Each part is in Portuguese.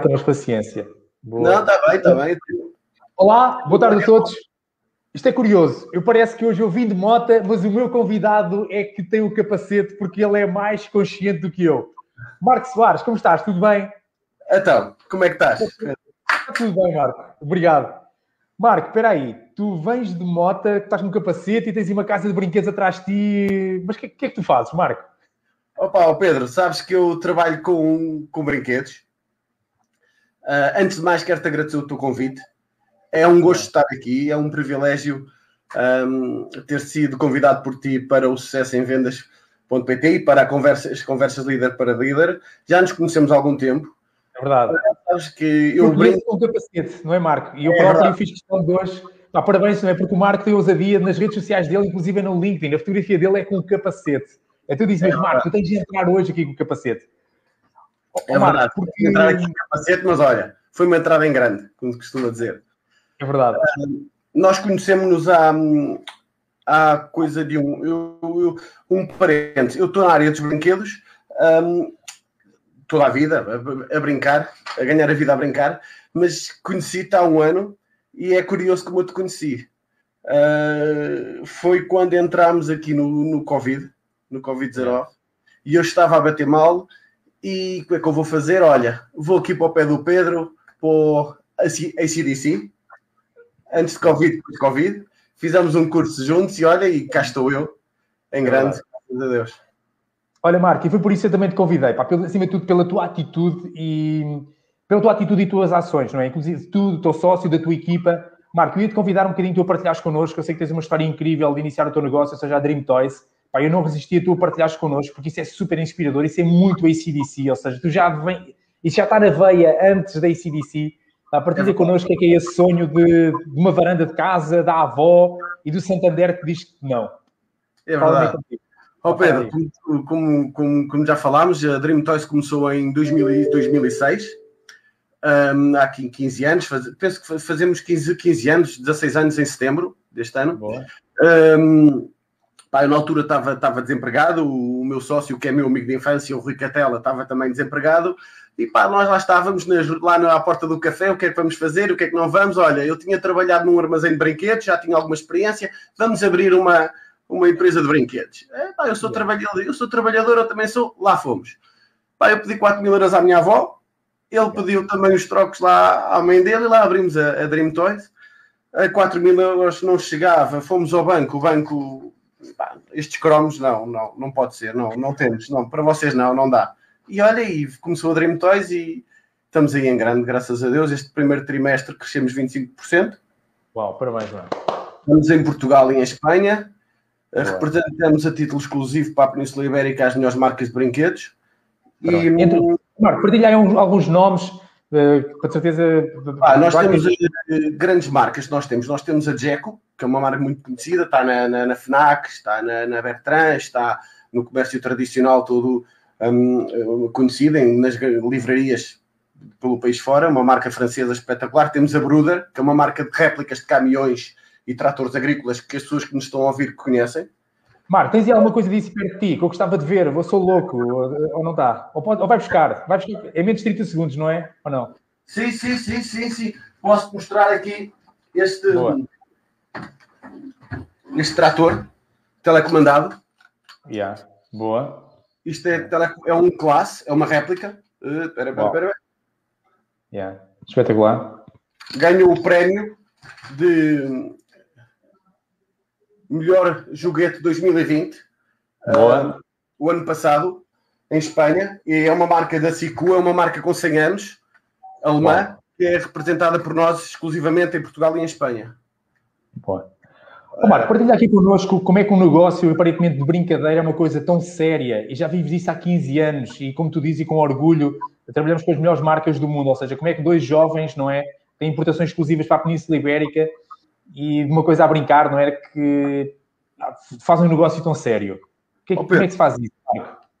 temos paciência. Boa. Não, está bem, está bem. Olá, boa tarde a todos. Isto é curioso. Eu parece que hoje eu vim de mota, mas o meu convidado é que tem o capacete porque ele é mais consciente do que eu. Marco Soares, como estás? Tudo bem? Então, como é que estás? Tudo bem, Marco. Obrigado. Marco, espera aí. Tu vens de mota, estás no capacete e tens uma casa de brinquedos atrás de ti. Mas o que, que, é que tu fazes, Marco? Opa, Pedro, sabes que eu trabalho com, com brinquedos. Uh, antes de mais, quero-te agradecer o teu convite. É um gosto estar aqui, é um privilégio um, ter sido convidado por ti para o sucesso em vendas.pt e para as conversas líder para líder. Já nos conhecemos há algum tempo. É verdade. Sabes que eu brinco com capacete, não é, Marco? E eu é próprio verdade. fiz questão de hoje. Pá, parabéns, não é? Porque o Marco tem ousadia nas redes sociais dele, inclusive no LinkedIn. A fotografia dele é com capacete. É tu dizes mesmo, é Marco, tu tens de entrar hoje aqui com capacete. É verdade, porque... entrar aqui com capacete, mas olha, foi uma entrada em grande, como se costuma dizer. É verdade. Uh, nós conhecemos-nos há, há coisa de um, eu, eu, um parente. Eu estou na área dos brinquedos um, toda a vida a, a, brincar, a ganhar a vida a brincar, mas conheci-te há um ano e é curioso como eu te conheci. Uh, foi quando entramos aqui no, no Covid, no Covid-19, e eu estava a bater mal. E o que é que eu vou fazer? Olha, vou aqui para o pé do Pedro, para o ACDC, antes de Covid, depois de Covid. Fizemos um curso juntos e olha, e cá estou eu, em grande, graças a Deus. Olha, Marco, e foi por isso que eu também te convidei, pá, acima de tudo pela tua atitude e pela tua atitude e tuas ações, não é? Inclusive tu, do teu sócio, da tua equipa. Marco, eu ia te convidar um bocadinho tu a partilhares connosco. Eu sei que tens uma história incrível de iniciar o teu negócio, ou seja, a Dream Toys. Pá, eu não resisti a tu a partilhares connosco, porque isso é super inspirador, isso é muito ACDC, ou seja, tu já vem, isso já está na veia antes da ACDC. A partilha é connosco é que é esse sonho de, de, uma varanda de casa, da avó e do Santander que diz que não. É verdade. Ó oh, Pedro, como, como, como, já falámos, a Dream Toys começou em 2000, 2006, um, há 15 anos, faz, penso que fazemos 15, 15 anos, 16 anos em setembro deste ano. Um, pá, eu na altura estava, estava desempregado, o, o, meu sócio, que é meu amigo de infância, o Rui Catela, estava também desempregado, e pá, nós lá estávamos nas, lá na porta do café, o que é que vamos fazer, o que é que não vamos? Olha, eu tinha trabalhado num armazém de brinquedos, já tinha alguma experiência, vamos abrir uma uma empresa de brinquedos. É, pá, eu sou trabalhador, eu sou trabalhador, eu também sou. Lá fomos. Pá, eu pedi 4 mil euros à minha avó, ele pediu também os trocos lá à mãe dele e lá abrimos a, a Dream Toys. A 4 mil euros não chegava, fomos ao banco, o banco, pá, estes cromos, não, não, não pode ser, não, não temos, não, para vocês não, não dá. E olha, e começou a Dream Toys e estamos aí em grande, graças a Deus. Este primeiro trimestre crescemos 25%. Uau, parabéns, mano. Estamos em Portugal e em Espanha. Representamos a título exclusivo para a Península Ibérica as melhores marcas de brinquedos. E, Entre, Marco, partilha aí alguns nomes, uh, com certeza. Ah, nós temos uh, grandes marcas, nós temos. Nós temos a Jeco, que é uma marca muito conhecida, está na, na, na FNAC, está na, na Bertrand, está no comércio tradicional todo um, conhecido, em, nas livrarias pelo país fora, uma marca francesa espetacular. Temos a Bruder, que é uma marca de réplicas de caminhões e tratores agrícolas que as pessoas que nos estão a ouvir conhecem. Marco, tens aí alguma coisa disso perto de ti que eu gostava de ver? Eu sou louco, ou, não está? Ou, ou, vai buscar? Vai buscar? É menos de 30 segundos, não é? Ou não? Sim, sim, sim, sim, sim. Posso mostrar aqui este, este trator telecomandado. Yeah. Boa. Isto é, tele, é um classe, é uma réplica. Uh, espera. Yeah. Espetacular. Ganhou o prémio de melhor joguete 2020, uh, o ano passado, em Espanha, e é uma marca da Sicu, é uma marca com 100 anos, alemã, Boa. que é representada por nós exclusivamente em Portugal e em Espanha. Boa. Oh, Marco, partilha aqui connosco como é que um negócio, aparentemente de brincadeira, é uma coisa tão séria, e já vives isso há 15 anos, e como tu dizes, e com orgulho, trabalhamos com as melhores marcas do mundo, ou seja, como é que dois jovens, não é, têm importações exclusivas para a Península Ibérica, e uma coisa a brincar, não era que fazem um negócio tão sério. Que, oh, como é que se faz isso?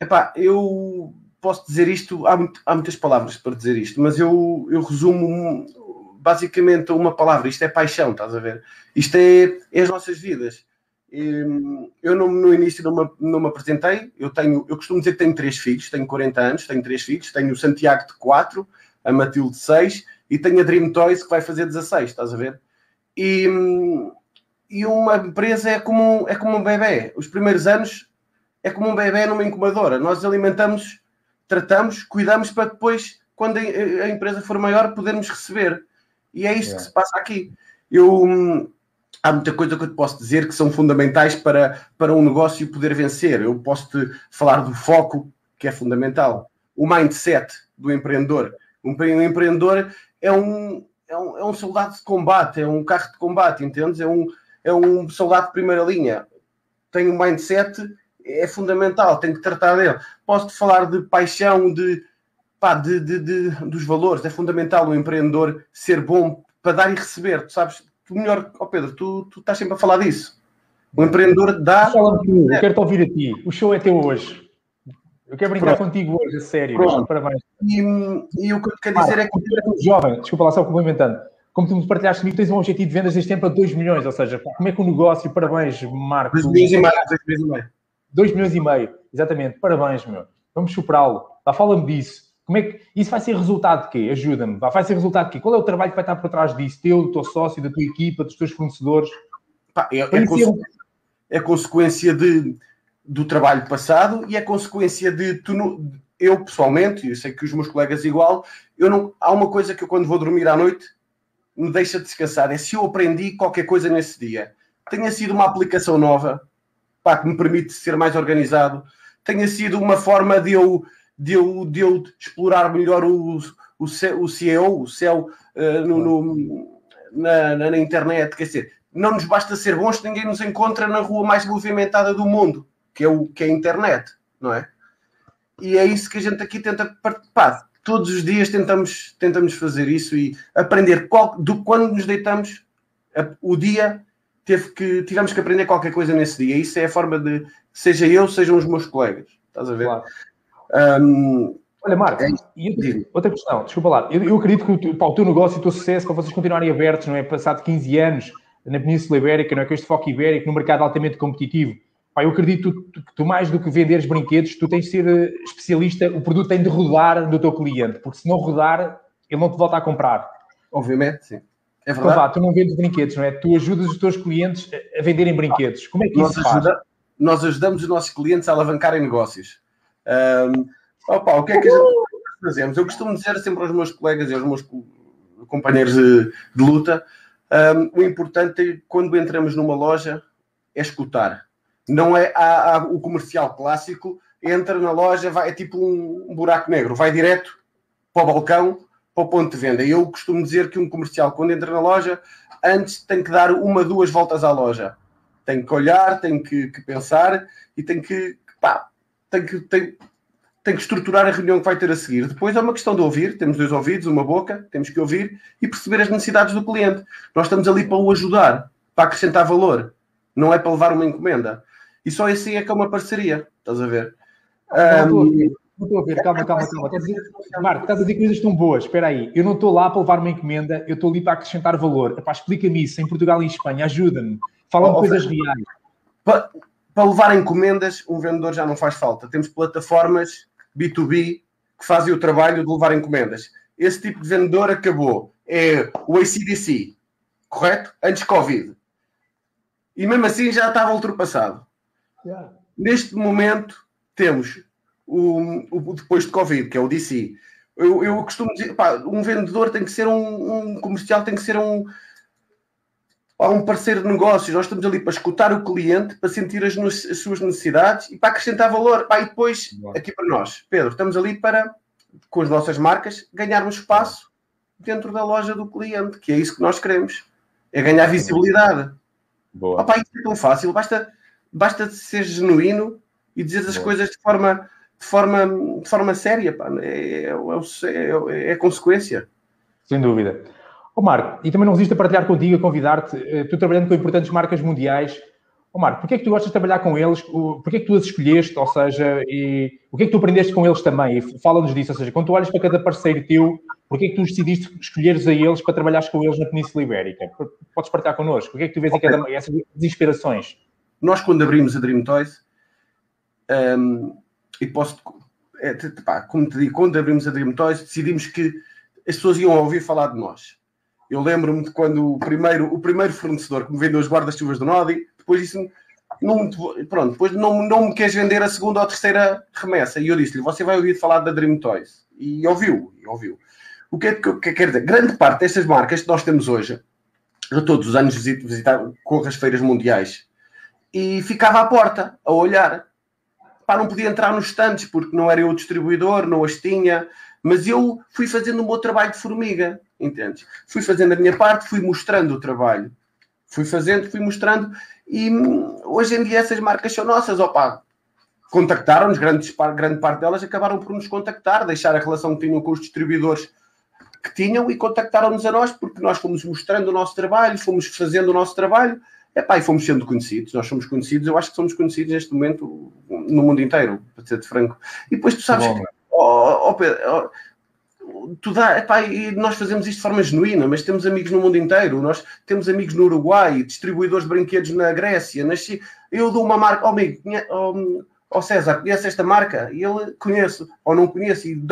Epá, eu posso dizer isto, há, muito, há, muitas palavras para dizer isto, mas eu, eu resumo basicamente uma palavra, isto é paixão, estás a ver? Isto é, é as nossas vidas. Eu no, no início não me, não me apresentei, eu tenho, eu costumo dizer que tenho três filhos, tenho 40 anos, tenho três filhos, tenho o Santiago de 4, a Matilde 6 e tenho a Dream Toys que vai fazer 16, estás a ver? E, e uma empresa é como, é como um bebê. Os primeiros anos é como um bebê numa incubadora. Nós alimentamos, tratamos, cuidamos para depois, quando a, empresa for maior, podermos receber. E é isto que se passa aqui. Eu, há muita coisa que eu te posso dizer que são fundamentais para, para um negócio poder vencer. Eu posso te falar do foco, que é fundamental. O mindset do empreendedor. Um empreendedor é um, é um, é um soldado de combate, é um carro de combate, entendes? É um, é um soldado de primeira linha. Tem um mindset, é fundamental, tem que tratar dele. Posso-te falar de paixão, de, pá, de, de, de, dos valores. É fundamental o empreendedor ser bom para dar e receber. Tu sabes, tu melhor, ó oh Pedro, tu, tu estás sempre a falar disso. O empreendedor dá. Fala-me tu, eu quero-te ouvir a ti. O show é teu hoje. Eu quero brincar Pronto. contigo hoje, a sério. Pronto. Parabéns. E, e, o que eu te quero dizer ah, é que. Jovem, desculpa lá, só complementando. Como tu me partilhaste comigo, tens um objetivo de vendas deste tempo a 2 milhões, ou seja, como é que o negócio, parabéns, Marco. 2 milhões e meio. 2 milhões e meio. 2 milhões e meio, exatamente, parabéns, meu. Vamos superá-lo. Fala-me disso. Como é que isso vai ser resultado de quê? Ajuda-me. Vai ser resultado de quê? Qual é o trabalho que vai estar por trás disso? Teu, do teu sócio, da tua equipa, dos teus fornecedores? Pá, é, é, é consequência de do trabalho passado e é consequência de eu pessoalmente, e eu sei que os meus colegas igual, eu não, há uma coisa que eu quando vou dormir à noite me deixa descansar, é se eu aprendi qualquer coisa nesse dia. Tenha sido uma aplicação nova, pá, que me permite ser mais organizado, tenha sido uma forma de eu, de eu, de eu explorar melhor o, o, o CEO, o céu uh, no, no na, na, na internet, quer dizer, não nos basta ser bons, ninguém nos encontra na rua mais movimentada do mundo que é, o, que é a internet, não é? E é isso que a gente aqui tenta participar. Todos os dias tentamos, tentamos fazer isso e aprender qual, do quando nos deitamos, a, o dia teve que, tivemos que aprender qualquer coisa nesse dia. Isso é a forma de, seja eu, sejam os meus colegas. Estás a ver? Claro. Um, Olha, Marco, é outra, questão, desculpa lá, eu, eu acredito que o, teu, pá, o teu negócio e o teu sucesso, para vocês continuarem abertos, não é? Passado 15 anos na Península Ibérica, não é? Com este foco ibérico, num mercado altamente competitivo, Pá, eu acredito que tu, mais do que venderes brinquedos, tu tens de ser eh, especialista, o produto tem de rodar do teu cliente, porque se não rodar, ele não te volta a comprar. Obviamente, sim. É verdade. Então, vá, tu não vendes brinquedos, não é? Tu ajudas os teus clientes a venderem brinquedos. Como é que nós isso ajuda, faz? Nós ajudamos os nossos clientes a alavancarem negócios. Um, opa, o que é que a gente fazemos? Eu costumo dizer sempre aos meus colegas e aos meus companheiros de, de luta, um, o importante é, quando entramos numa loja é escutar não é o comercial clássico, entra na loja, vai, é tipo um, um, buraco negro, vai direto para o balcão, para o ponto de venda. Eu costumo dizer que um comercial, quando entra na loja, antes tem que dar uma, duas voltas à loja. Tem que olhar, tem que, que pensar e tem que, pá, tem que, tem, tem que estruturar a reunião que vai ter a seguir. Depois é uma questão de ouvir, temos dois ouvidos, uma boca, temos que ouvir e perceber as necessidades do cliente. Nós estamos ali para o ajudar, para acrescentar valor, não é para levar uma encomenda. E só assim é que é uma parceria, estás a ver? Não, não estou a ver, calma, calma, calma. Estás a dizer, Marco, estás a dizer coisas tão boas. Espera aí, eu não estou lá para levar uma encomenda, eu estou ali para acrescentar valor. explica-me isso, em Portugal e em Espanha, ajuda-me. Fala-me oh, coisas reais. Para, para levar encomendas, um vendedor já não faz falta. Temos plataformas B2B que fazem o trabalho de levar encomendas. Esse tipo de vendedor acabou. É o ACDC, correto? Antes Covid. E mesmo assim já estava ultrapassado. Yeah. Neste momento, temos o, o, depois de Covid, que é o DC. Eu, eu costumo dizer, pá, um vendedor tem que ser um, um comercial, tem que ser um, pá, um parceiro de negócios. Nós estamos ali para escutar o cliente, para sentir as, as suas necessidades e para acrescentar valor. Pá, e depois, aqui para nós, Pedro, estamos ali para, com as nossas marcas, ganharmos espaço dentro da loja do cliente, que é isso que nós queremos. É ganhar visibilidade. Boa. Opa, isso é tão fácil, basta basta ser genuíno e dizer as coisas de forma, de forma, de forma séria. Pá. É, é, é, é, consequência. Sem dúvida. Ô Marco, e também não resisto a partilhar contigo, a convidar-te, eh, tu trabalhando com importantes marcas mundiais. Ô Marco, porquê é que tu gostas de trabalhar com eles? Porquê é que tu as escolheste? Ou seja, e o que é que tu aprendeste com eles também? Fala-nos disso. Ou seja, quando tu olhas para cada parceiro teu, porquê é que tu decidiste escolheres a eles para trabalhares com eles na Península Ibérica? Podes partilhar connosco? O que é que tu vês okay. em cada essas inspirações? Nós, quando abrimos a Dream Toys, um, e posso, é, pá, como te digo, quando abrimos a Dream Toys, decidimos que as pessoas iam ouvir falar de nós. Eu lembro-me de quando o primeiro, o primeiro fornecedor que me vendeu os guarda-chuvas do Nodi, depois disse-me, não, pronto, depois não, não me queres vender a segunda ou a terceira remessa. E eu disse-lhe, você vai ouvir falar da Dream Toys. E ouviu, e ouviu. O que é que, que quer dizer? Grande parte destas marcas que nós temos hoje, eu todos os anos visito, visitar, corro as feiras mundiais e ficava à porta a olhar. Pá, não podia entrar nos estantes porque não era eu o distribuidor, não as tinha, mas eu fui fazendo o meu trabalho de formiga, entendes? Fui fazendo a minha parte, fui mostrando o trabalho. Fui fazendo, fui mostrando e hum, hoje em dia essas marcas são nossas, opá, contactaram-nos, grande parte delas acabaram por nos contactar, deixar a relação que tinham com os distribuidores que tinham e contactaram-nos a nós porque nós fomos mostrando o nosso trabalho, fomos fazendo o nosso trabalho Epá, e fomos sendo conhecidos, nós somos conhecidos, eu acho que somos conhecidos neste momento no mundo inteiro, para ser de franco. E depois tu sabes Bom, que, oh, oh, Pedro, oh, tu dá, epá, e nós fazemos isto de forma genuína, mas temos amigos no mundo inteiro, nós temos amigos no Uruguai, distribuidores de brinquedos na Grécia, nasci, eu dou uma marca, oh amigo, oh, oh César, conhece esta marca? E ele conheço, ou não conheço, e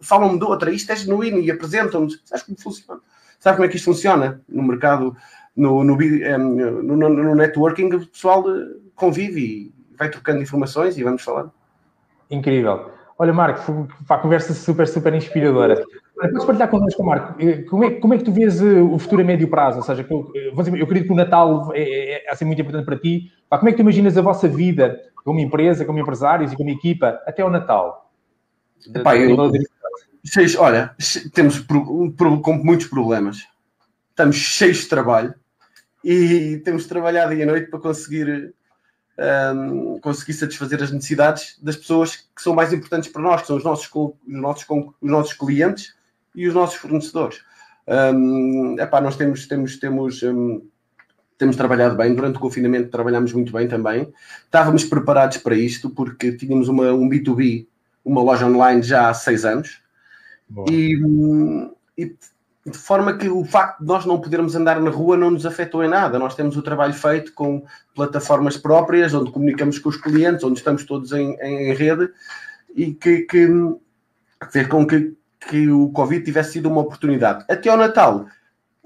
falam-me de outra, isto é genuíno e apresentam-nos, sabes como funciona? Sabe como é que isto funciona no mercado no, no, no, no networking, o pessoal eh, convive e vai trocando informações e vamos falando. Incrível. Olha, Marco, a conversa super, super inspiradora. Podes partilhar connosco, Marco, eh, como é, como é que tu vês eh, o futuro a médio prazo? Ou seja, eu, eu acredito que o Natal é, é, é assim, muito importante para ti. Como é que tu imaginas a vossa vida como empresa, como empresários e como equipa até o Natal? Epá, eu, olha, temos com muitos problemas. Estamos cheios de trabalho e temos trabalhado dia e noite para conseguir, um, conseguir satisfazer as necessidades das pessoas que são mais importantes para nós, que são os nossos, os nossos, os nossos clientes e os nossos fornecedores. Um, epá, nós temos, temos, temos, um, temos trabalhado bem, durante o confinamento trabalhamos muito bem também. Estávamos preparados para isto porque tínhamos uma, um B2B, uma loja online já há seis anos. E, hum, e de forma que o facto de nós não podermos andar na rua não nos afetou em nada. Nós temos o trabalho feito com plataformas próprias, onde comunicamos com os clientes, onde estamos todos em, em rede e que, que fez com que, que o Covid tivesse sido uma oportunidade. Até ao Natal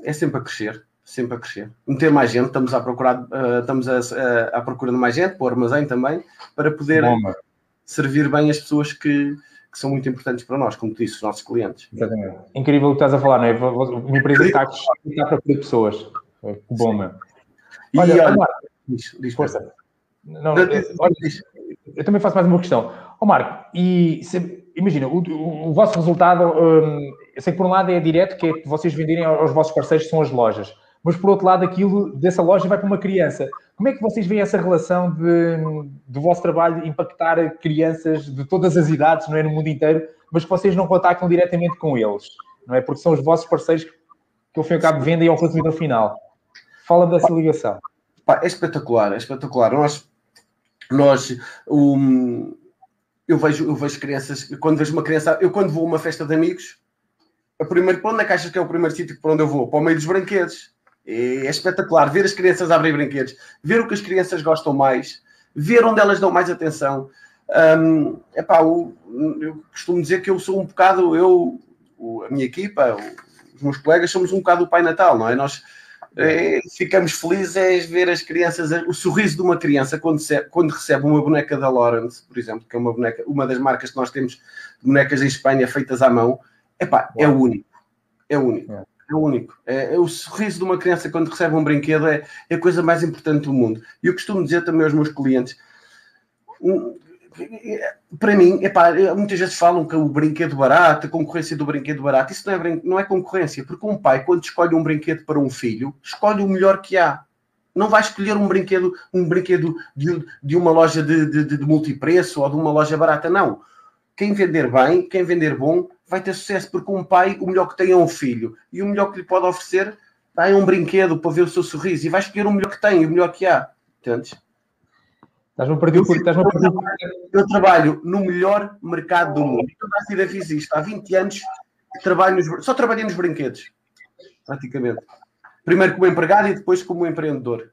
é sempre a crescer, sempre a crescer. Meter mais gente, estamos à procura, uh, estamos a, a, à procura de mais gente, para o armazém também, para poder Bom, servir bem as pessoas que, que são muito importantes para nós, como tu disse, os nossos clientes. Exatamente. Incrível o que estás a falar, não é? Uma empresa que está, está para poder pessoas. Que bom, meu. Olha, e, olha, Marco, diz, diz força. Não, olha, eu também faço mais uma questão. Ó oh, Marco, e se, imagina, o, o, o, vosso resultado, hum, eu sei que por um lado é direto, que é que vocês venderem aos vossos parceiros, que são as lojas mas por outro lado, aquilo dessa loja vai para uma criança. Como é que vocês veem essa relação de, do vosso trabalho impactar crianças de todas as idades, não é no mundo inteiro, mas que vocês não contactam diretamente com eles, não é? Porque são os vossos parceiros que, ao fim e ao cabo, vendem ao consumidor final. Fala dessa ligação. é espetacular, é espetacular. Nós, nós um, eu, vejo, eu vejo crianças, quando vejo uma criança, eu quando vou a uma festa de amigos, a primeiro, para onde é que achas que é o primeiro sítio para onde eu vou? Para o meio dos brinquedos é espetacular ver as crianças abrir brinquedos, ver o que as crianças gostam mais, ver onde elas dão mais atenção. Um, epá, eu, eu costumo dizer que eu sou um bocado, eu, a minha equipa, os meus colegas, somos um bocado o Pai Natal, não é? Nós é, ficamos felizes é ver as crianças, o sorriso de uma criança quando, se, quando recebe uma boneca da Lawrence, por exemplo, que é uma boneca, uma das marcas que nós temos de bonecas em Espanha feitas à mão, epá, é único. É único. É é único. É, é, o sorriso de uma criança quando recebe um brinquedo é, é a coisa mais importante do mundo. E eu costumo dizer também aos meus clientes, para mim, epá, muitas vezes falam que o brinquedo barato, a concorrência do brinquedo barato, isso não é, não é concorrência, porque um pai, quando escolhe um brinquedo para um filho, escolhe o melhor que há. Não vai escolher um brinquedo, um brinquedo de, de uma loja de, de, de multipreço ou de uma loja barata, não. Quem vender bem, quem vender bom, vai ter sucesso, porque um pai, o melhor que tem é um filho, e o melhor que lhe pode oferecer é um brinquedo para ver o seu sorriso, e vai escolher o melhor que tem, o melhor que há. Entendes? Estás-me a perder por estás Eu trabalho no melhor mercado do mundo. Toda a vida fiz isto. Há 20 anos trabalho nos, só trabalhei nos brinquedos, praticamente. Primeiro como empregado e depois como empreendedor.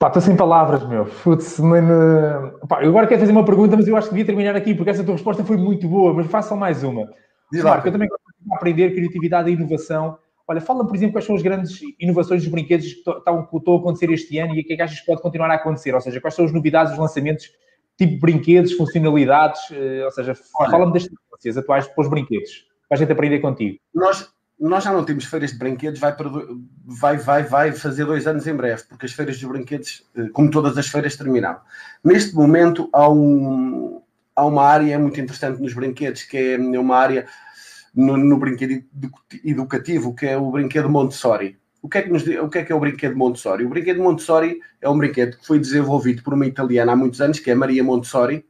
Pá, estou sem palavras, meu. Putz, mano. Pá, eu agora quero fazer uma pergunta, mas eu acho que devia terminar aqui, porque essa tua resposta foi muito boa, mas façam mais uma. Diz lá. Marco, eu também gosto aprender criatividade e inovação. Olha, fala por exemplo, quais são as grandes inovações dos brinquedos que estão, a acontecer este ano e o que é que achas que pode continuar a acontecer? Ou seja, quais são as novidades, os lançamentos, tipo de brinquedos, funcionalidades? Eh, ou seja, fala-me das tendências atuais para os brinquedos, para a gente aprender contigo. Nós, nós já não temos feiras de brinquedos, vai, para, vai, vai, vai fazer dois anos em breve, porque as feiras de brinquedos, eh, como todas as feiras, terminaram. Neste momento, há, um, há uma área muito interessante nos brinquedos, que é uma área no, no brinquedo educativo, que é o brinquedo Montessori. O que, é que nos, o que é que é o brinquedo Montessori? O brinquedo Montessori é um brinquedo que foi desenvolvido por uma italiana há muitos anos, que é Maria Montessori,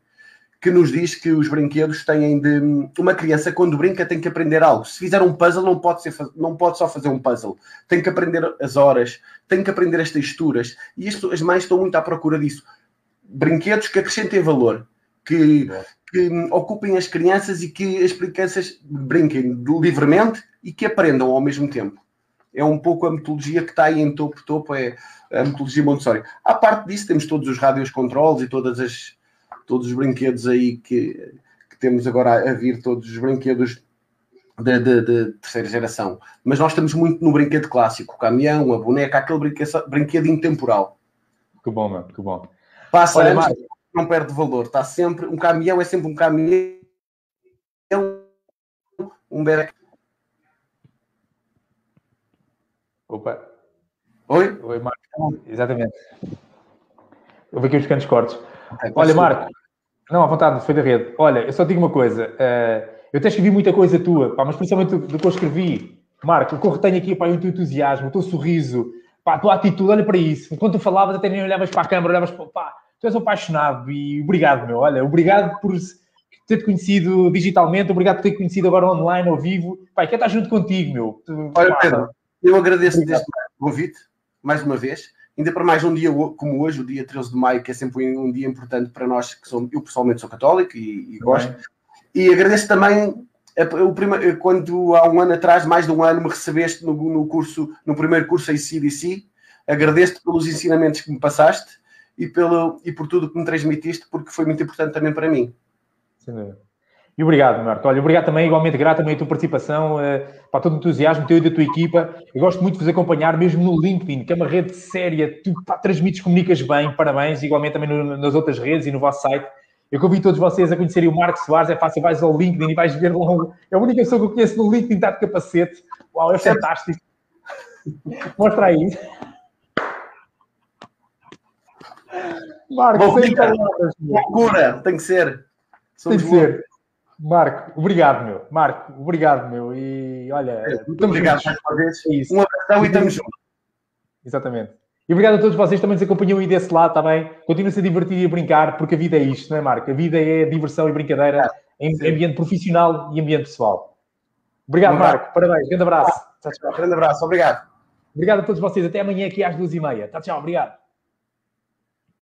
que nos diz que os brinquedos têm de. Uma criança, quando brinca, tem que aprender algo. Se fizer um puzzle, não pode, ser, não pode só fazer um puzzle. Tem que aprender as horas, tem que aprender as texturas. E as, as mães estão muito à procura disso. Brinquedos que acrescentem valor, que, que ocupem as crianças e que as crianças brinquem livremente e que aprendam ao mesmo tempo. É um pouco a metodologia que está aí em topo, topo é a metodologia Montessori. À parte disso, temos todos os rádios controles e todas as, todos os brinquedos aí que, que temos agora a vir, todos os brinquedos de, de, de, terceira geração. Mas nós estamos muito no brinquedo clássico, o caminhão, a boneca, aquele brinquedo, brinquedo intemporal. Que bom, mano, que bom. Passa Olha, anos, não perde valor. Está sempre, um caminhão é sempre um caminhão, um bebeca. Opa. Oi? Oi, Marco. Exatamente. Houve aqui uns pequenos cortes. Olha, Marco. Não, à vontade, foi da rede. Olha, eu só digo uma coisa. Uh, eu até escrevi muita coisa tua, pá, mas principalmente do, que eu escrevi. Marco, o que eu retenho aqui pá, é o teu entusiasmo, o teu sorriso, pá, a tua atitude, olha para isso. Enquanto tu falavas, até nem olhavas para a câmara, olhavas para. Pá, tu és apaixonado e obrigado, meu. Olha, obrigado por ter-te conhecido digitalmente, obrigado por ter conhecido agora online, ao vivo. Pai, quer estar junto contigo, meu. Olha, Pedro, eu agradeço desde o convite, mais uma vez. Ainda para mais um dia como hoje, o dia 13 de maio, que é sempre um dia importante para nós, que somos, eu pessoalmente sou católico e, e gosto. E agradeço também o primeiro, quando há um ano atrás, mais de um ano, me recebeste no, no curso, no primeiro curso ACDC. Agradeço-te pelos ensinamentos que me passaste e, pelo, e por tudo que me transmitiste, porque foi muito importante também para mim. Sem dúvida. E obrigado, Marco. Olha, obrigado também, igualmente grato também a tua participação, uh, para todo o entusiasmo teu e da tua equipa. Eu gosto muito de vos acompanhar, mesmo no LinkedIn, que é uma rede séria, tu pá, transmites, comunicas bem, parabéns, igualmente também no, nas outras redes e no vosso site. Eu convido todos vocês a conhecerem o Marco Soares, é fácil, vais ao LinkedIn e vais ver lá. É a única pessoa que eu conheço no LinkedIn está de capacete. Uau, é fantástico. Mostra aí. Marco, sem palavras. Loucura, tem que ser. Somos tem que ser. Marco, obrigado, meu. Marco, obrigado, meu. E olha, é, muito obrigado mais uma vez. É um abração e estamos juntos. Exatamente. E obrigado a todos vocês também nos acompanham aí desse lado também. Continuem-se a divertir e a brincar, porque a vida é isto, não é, Marco? A vida é diversão e brincadeira em sim. ambiente profissional e ambiente pessoal. Obrigado, Marco. Parabéns. Grande abraço. Tchau, tchau. Grande abraço. Obrigado. Obrigado a todos vocês. Até amanhã aqui às duas e meia. Tchau, tchau. Obrigado.